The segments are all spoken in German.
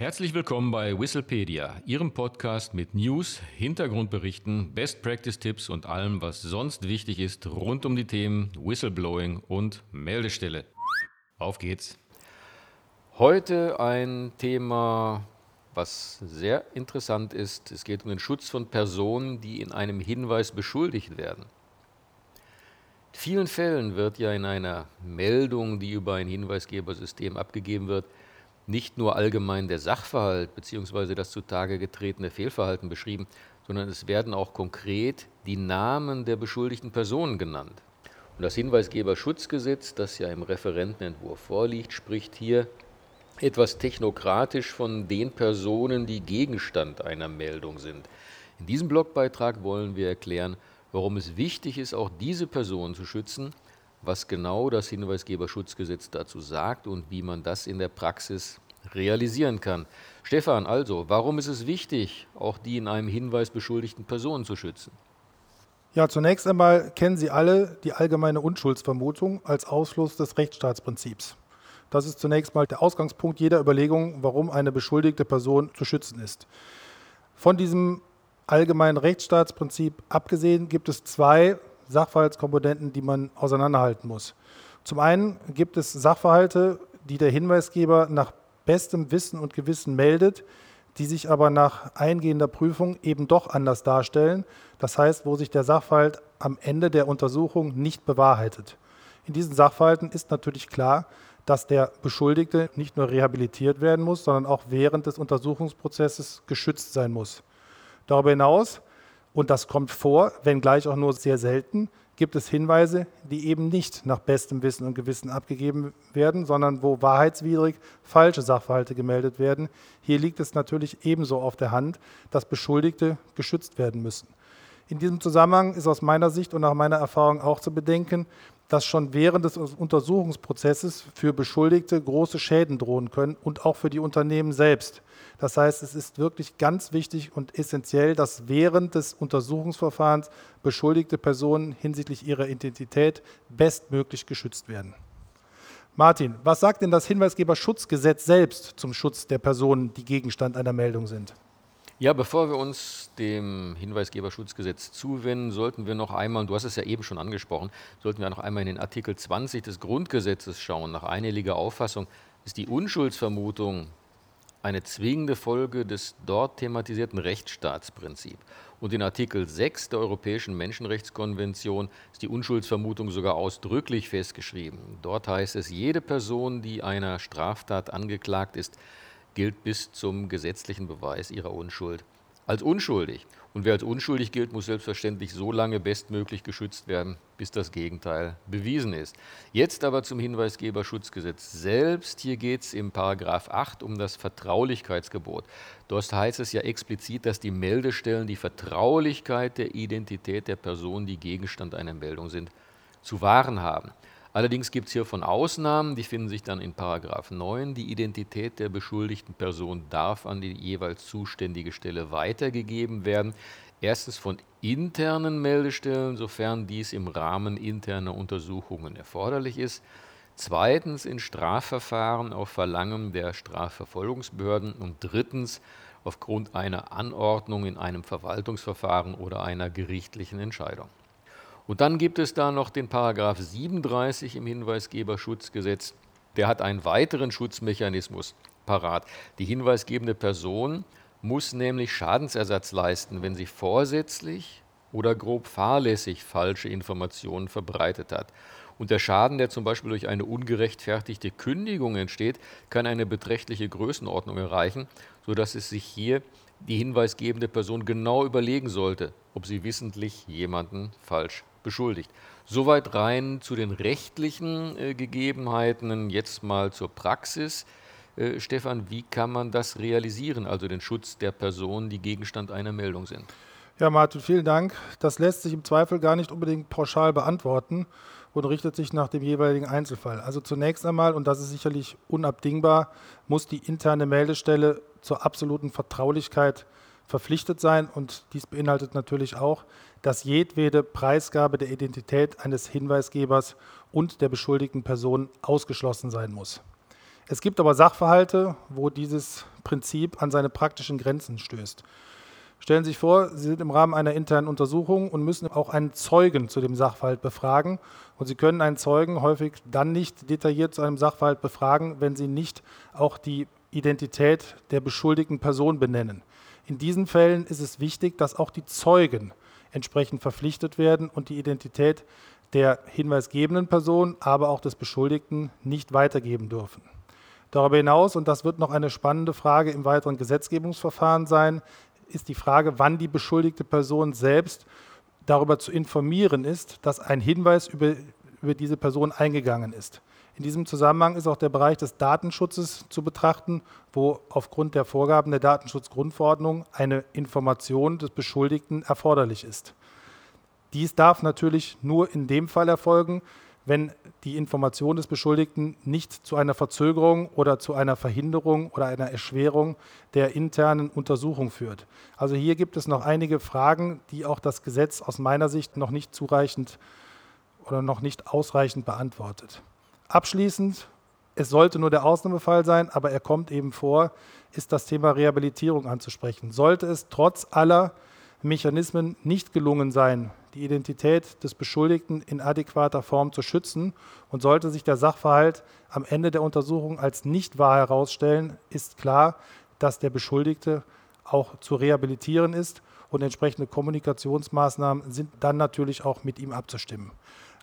Herzlich willkommen bei Whistlepedia, Ihrem Podcast mit News, Hintergrundberichten, Best Practice Tipps und allem, was sonst wichtig ist rund um die Themen Whistleblowing und Meldestelle. Auf geht's. Heute ein Thema, was sehr interessant ist. Es geht um den Schutz von Personen, die in einem Hinweis beschuldigt werden. In vielen Fällen wird ja in einer Meldung, die über ein Hinweisgebersystem abgegeben wird, nicht nur allgemein der Sachverhalt bzw. das zutage getretene Fehlverhalten beschrieben, sondern es werden auch konkret die Namen der beschuldigten Personen genannt. Und das Hinweisgeberschutzgesetz, das ja im Referentenentwurf vorliegt, spricht hier etwas technokratisch von den Personen, die Gegenstand einer Meldung sind. In diesem Blogbeitrag wollen wir erklären, warum es wichtig ist, auch diese Personen zu schützen was genau das Hinweisgeberschutzgesetz dazu sagt und wie man das in der Praxis realisieren kann. Stefan, also, warum ist es wichtig, auch die in einem Hinweis beschuldigten Personen zu schützen? Ja, zunächst einmal kennen Sie alle die allgemeine Unschuldsvermutung als Ausfluss des Rechtsstaatsprinzips. Das ist zunächst mal der Ausgangspunkt jeder Überlegung, warum eine beschuldigte Person zu schützen ist. Von diesem allgemeinen Rechtsstaatsprinzip abgesehen gibt es zwei Sachverhaltskomponenten, die man auseinanderhalten muss. Zum einen gibt es Sachverhalte, die der Hinweisgeber nach bestem Wissen und Gewissen meldet, die sich aber nach eingehender Prüfung eben doch anders darstellen. Das heißt, wo sich der Sachverhalt am Ende der Untersuchung nicht bewahrheitet. In diesen Sachverhalten ist natürlich klar, dass der Beschuldigte nicht nur rehabilitiert werden muss, sondern auch während des Untersuchungsprozesses geschützt sein muss. Darüber hinaus und das kommt vor, wenngleich auch nur sehr selten, gibt es Hinweise, die eben nicht nach bestem Wissen und Gewissen abgegeben werden, sondern wo wahrheitswidrig falsche Sachverhalte gemeldet werden. Hier liegt es natürlich ebenso auf der Hand, dass Beschuldigte geschützt werden müssen. In diesem Zusammenhang ist aus meiner Sicht und nach meiner Erfahrung auch zu bedenken, dass schon während des Untersuchungsprozesses für Beschuldigte große Schäden drohen können und auch für die Unternehmen selbst. Das heißt, es ist wirklich ganz wichtig und essentiell, dass während des Untersuchungsverfahrens beschuldigte Personen hinsichtlich ihrer Identität bestmöglich geschützt werden. Martin, was sagt denn das Hinweisgeberschutzgesetz selbst zum Schutz der Personen, die Gegenstand einer Meldung sind? Ja, bevor wir uns dem Hinweisgeberschutzgesetz zuwenden, sollten wir noch einmal, du hast es ja eben schon angesprochen, sollten wir noch einmal in den Artikel 20 des Grundgesetzes schauen. Nach einhelliger Auffassung ist die Unschuldsvermutung eine zwingende Folge des dort thematisierten Rechtsstaatsprinzips. Und in Artikel 6 der Europäischen Menschenrechtskonvention ist die Unschuldsvermutung sogar ausdrücklich festgeschrieben. Dort heißt es, jede Person, die einer Straftat angeklagt ist, gilt bis zum gesetzlichen Beweis ihrer Unschuld als unschuldig. Und wer als unschuldig gilt, muss selbstverständlich so lange bestmöglich geschützt werden, bis das Gegenteil bewiesen ist. Jetzt aber zum Hinweisgeberschutzgesetz selbst. Hier geht es im Paragraph 8 um das Vertraulichkeitsgebot. Dort heißt es ja explizit, dass die Meldestellen die Vertraulichkeit der Identität der Personen, die Gegenstand einer Meldung sind, zu wahren haben. Allerdings gibt es hier von Ausnahmen, die finden sich dann in Paragraph 9. Die Identität der beschuldigten Person darf an die jeweils zuständige Stelle weitergegeben werden. Erstens von internen Meldestellen, sofern dies im Rahmen interner Untersuchungen erforderlich ist. Zweitens in Strafverfahren auf Verlangen der Strafverfolgungsbehörden. Und drittens aufgrund einer Anordnung in einem Verwaltungsverfahren oder einer gerichtlichen Entscheidung. Und dann gibt es da noch den Paragraph 37 im Hinweisgeberschutzgesetz. Der hat einen weiteren Schutzmechanismus parat. Die hinweisgebende Person muss nämlich Schadensersatz leisten, wenn sie vorsätzlich oder grob fahrlässig falsche Informationen verbreitet hat. Und der Schaden, der zum Beispiel durch eine ungerechtfertigte Kündigung entsteht, kann eine beträchtliche Größenordnung erreichen, sodass es sich hier die hinweisgebende Person genau überlegen sollte, ob sie wissentlich jemanden falsch beschuldigt. Soweit rein zu den rechtlichen äh, Gegebenheiten. Jetzt mal zur Praxis. Äh, Stefan, wie kann man das realisieren, also den Schutz der Personen, die Gegenstand einer Meldung sind? Ja, Martin, vielen Dank. Das lässt sich im Zweifel gar nicht unbedingt pauschal beantworten und richtet sich nach dem jeweiligen Einzelfall. Also zunächst einmal, und das ist sicherlich unabdingbar, muss die interne Meldestelle zur absoluten Vertraulichkeit verpflichtet sein und dies beinhaltet natürlich auch, dass jedwede Preisgabe der Identität eines Hinweisgebers und der beschuldigten Person ausgeschlossen sein muss. Es gibt aber Sachverhalte, wo dieses Prinzip an seine praktischen Grenzen stößt. Stellen Sie sich vor, Sie sind im Rahmen einer internen Untersuchung und müssen auch einen Zeugen zu dem Sachverhalt befragen. Und Sie können einen Zeugen häufig dann nicht detailliert zu einem Sachverhalt befragen, wenn Sie nicht auch die Identität der beschuldigten Person benennen. In diesen Fällen ist es wichtig, dass auch die Zeugen entsprechend verpflichtet werden und die Identität der hinweisgebenden Person, aber auch des Beschuldigten nicht weitergeben dürfen. Darüber hinaus, und das wird noch eine spannende Frage im weiteren Gesetzgebungsverfahren sein, ist die Frage, wann die beschuldigte Person selbst darüber zu informieren ist, dass ein Hinweis über, über diese Person eingegangen ist. In diesem Zusammenhang ist auch der Bereich des Datenschutzes zu betrachten, wo aufgrund der Vorgaben der Datenschutzgrundverordnung eine Information des Beschuldigten erforderlich ist. Dies darf natürlich nur in dem Fall erfolgen, wenn die Information des Beschuldigten nicht zu einer Verzögerung oder zu einer Verhinderung oder einer Erschwerung der internen Untersuchung führt. Also hier gibt es noch einige Fragen, die auch das Gesetz aus meiner Sicht noch nicht zureichend oder noch nicht ausreichend beantwortet. Abschließend, es sollte nur der Ausnahmefall sein, aber er kommt eben vor, ist das Thema Rehabilitierung anzusprechen. Sollte es trotz aller Mechanismen nicht gelungen sein, die Identität des Beschuldigten in adäquater Form zu schützen. Und sollte sich der Sachverhalt am Ende der Untersuchung als nicht wahr herausstellen, ist klar, dass der Beschuldigte auch zu rehabilitieren ist und entsprechende Kommunikationsmaßnahmen sind dann natürlich auch mit ihm abzustimmen.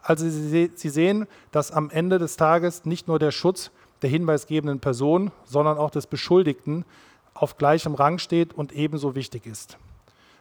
Also Sie, Sie sehen, dass am Ende des Tages nicht nur der Schutz der hinweisgebenden Person, sondern auch des Beschuldigten auf gleichem Rang steht und ebenso wichtig ist.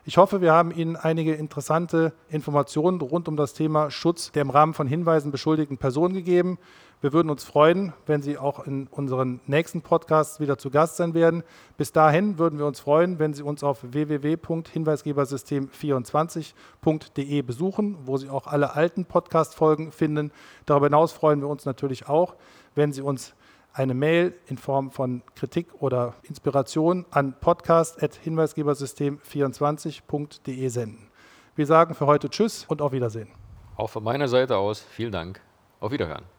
Ich hoffe, wir haben Ihnen einige interessante Informationen rund um das Thema Schutz der im Rahmen von Hinweisen beschuldigten Personen gegeben. Wir würden uns freuen, wenn Sie auch in unseren nächsten Podcasts wieder zu Gast sein werden. Bis dahin würden wir uns freuen, wenn Sie uns auf www.hinweisgebersystem24.de besuchen, wo Sie auch alle alten Podcast-Folgen finden. Darüber hinaus freuen wir uns natürlich auch, wenn Sie uns eine Mail in Form von Kritik oder Inspiration an podcast.hinweisgebersystem24.de senden. Wir sagen für heute Tschüss und auf Wiedersehen. Auch von meiner Seite aus vielen Dank. Auf Wiederhören.